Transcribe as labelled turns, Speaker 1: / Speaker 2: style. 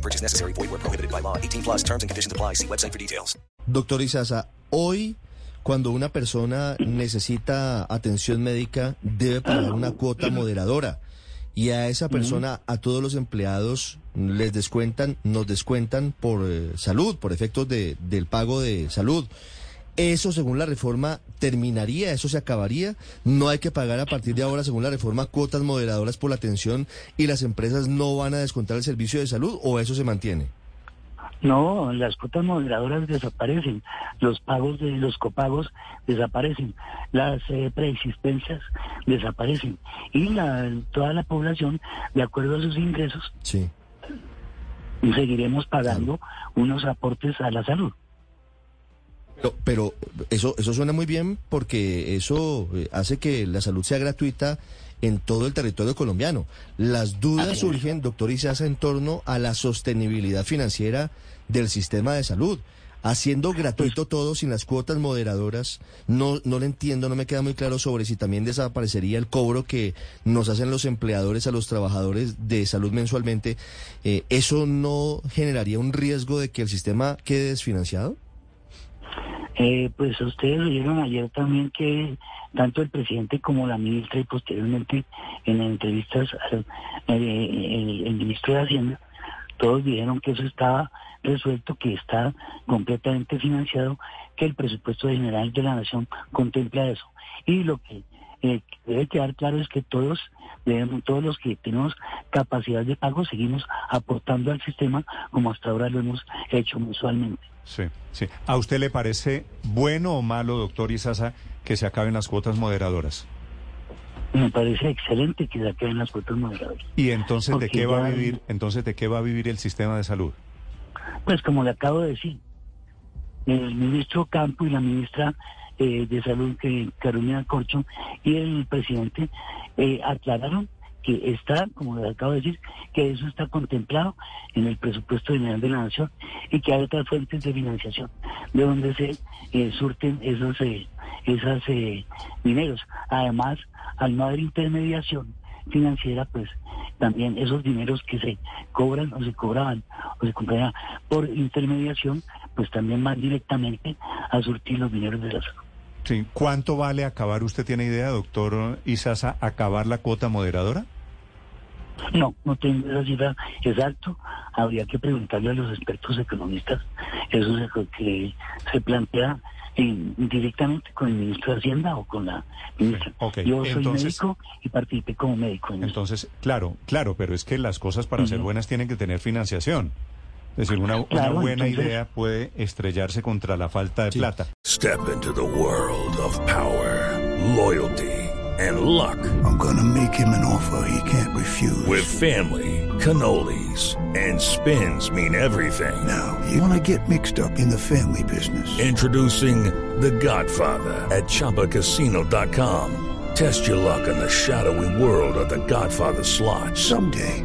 Speaker 1: No purchase necessary. Void where prohibited by law. 18 plus terms and conditions apply. See website for details.
Speaker 2: Doctor Isaza, hoy cuando una persona necesita atención médica debe pagar una cuota moderadora y a esa persona, a todos los empleados les descuentan, nos descuentan por eh, salud, por efectos de, del pago de salud. Eso, según la reforma, terminaría, eso se acabaría. No hay que pagar a partir de ahora, según la reforma, cuotas moderadoras por la atención y las empresas no van a descontar el servicio de salud o eso se mantiene.
Speaker 3: No, las cuotas moderadoras desaparecen, los pagos de los copagos desaparecen, las eh, preexistencias desaparecen y la, toda la población, de acuerdo a sus ingresos,
Speaker 2: Sí.
Speaker 3: seguiremos pagando unos aportes a la salud.
Speaker 2: Pero, pero eso, eso suena muy bien porque eso eh, hace que la salud sea gratuita en todo el territorio colombiano. Las dudas surgen, doctor Isaza, en torno a la sostenibilidad financiera del sistema de salud. Haciendo gratuito todo sin las cuotas moderadoras, no, no le entiendo, no me queda muy claro sobre si también desaparecería el cobro que nos hacen los empleadores a los trabajadores de salud mensualmente. Eh, ¿Eso no generaría un riesgo de que el sistema quede desfinanciado?
Speaker 3: Eh, pues ustedes oyeron ayer también que tanto el presidente como la ministra y posteriormente en entrevistas al eh, el, el ministro de Hacienda, todos dijeron que eso estaba resuelto, que está completamente financiado, que el presupuesto general de la nación contempla eso. Y lo que eh, debe quedar claro es que todos debemos, todos los que tenemos capacidad de pago seguimos aportando al sistema como hasta ahora lo hemos hecho mensualmente.
Speaker 4: Sí, sí. ¿A usted le parece bueno o malo, doctor Isaza, que se acaben las cuotas moderadoras?
Speaker 3: Me parece excelente que se acaben las cuotas moderadoras.
Speaker 4: ¿Y entonces de qué va a vivir? Entonces de qué va a vivir el sistema de salud?
Speaker 3: Pues como le acabo de decir, el ministro Campo y la ministra eh, de Salud, que Carolina Corcho, y el presidente eh, aclararon que está, como le acabo de decir, que eso está contemplado en el presupuesto general de la nación y que hay otras fuentes de financiación de donde se eh, surten esos eh, esos eh, dineros. Además, al no haber intermediación financiera, pues también esos dineros que se cobran o se cobraban o se compraban por intermediación, pues también van directamente a surtir los dineros de la salud.
Speaker 4: Sí. ¿Cuánto vale acabar? ¿Usted tiene idea, doctor Isaza, acabar la cuota moderadora?
Speaker 3: No, no tengo esa cifra exacto. Habría que preguntarle a los expertos economistas. Eso es lo que se plantea eh, directamente con el ministro de Hacienda o con la ministra.
Speaker 4: ok.
Speaker 3: Yo soy
Speaker 4: Entonces-
Speaker 3: médico y participé como médico en eso.
Speaker 4: Entonces, claro, claro, pero es que las cosas para ser buenas tienen que tener financiación. Es decir, una, buena
Speaker 3: entonces-
Speaker 4: idea puede estrellarse contra la falta de
Speaker 2: Sí.
Speaker 4: plata.
Speaker 5: Step into the world of power, loyalty, and luck.
Speaker 6: I'm gonna make him an offer he can't refuse.
Speaker 5: With family, cannolis, and spins mean everything.
Speaker 6: now, you wanna get mixed up in the family business.
Speaker 5: Introducing The Godfather at ChumbaCasino.com. Test your luck in the shadowy world of The Godfather slot.
Speaker 6: Someday,